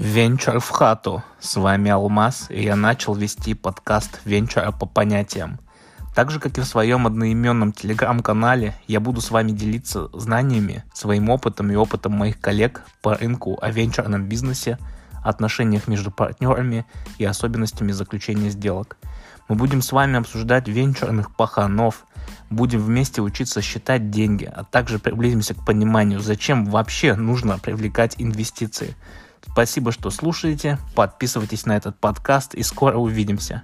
Венчур в хату. С вами Алмаз, и я начал вести подкаст Венчура по понятиям. Так же, как и в своем одноименном телеграм-канале, я буду с вами делиться знаниями, своим опытом и опытом моих коллег по рынку о венчурном бизнесе, отношениях между партнерами и особенностями заключения сделок. Мы будем с вами обсуждать венчурных паханов, будем вместе учиться считать деньги, а также приблизимся к пониманию, зачем вообще нужно привлекать инвестиции – Спасибо, что слушаете. Подписывайтесь на этот подкаст и скоро увидимся.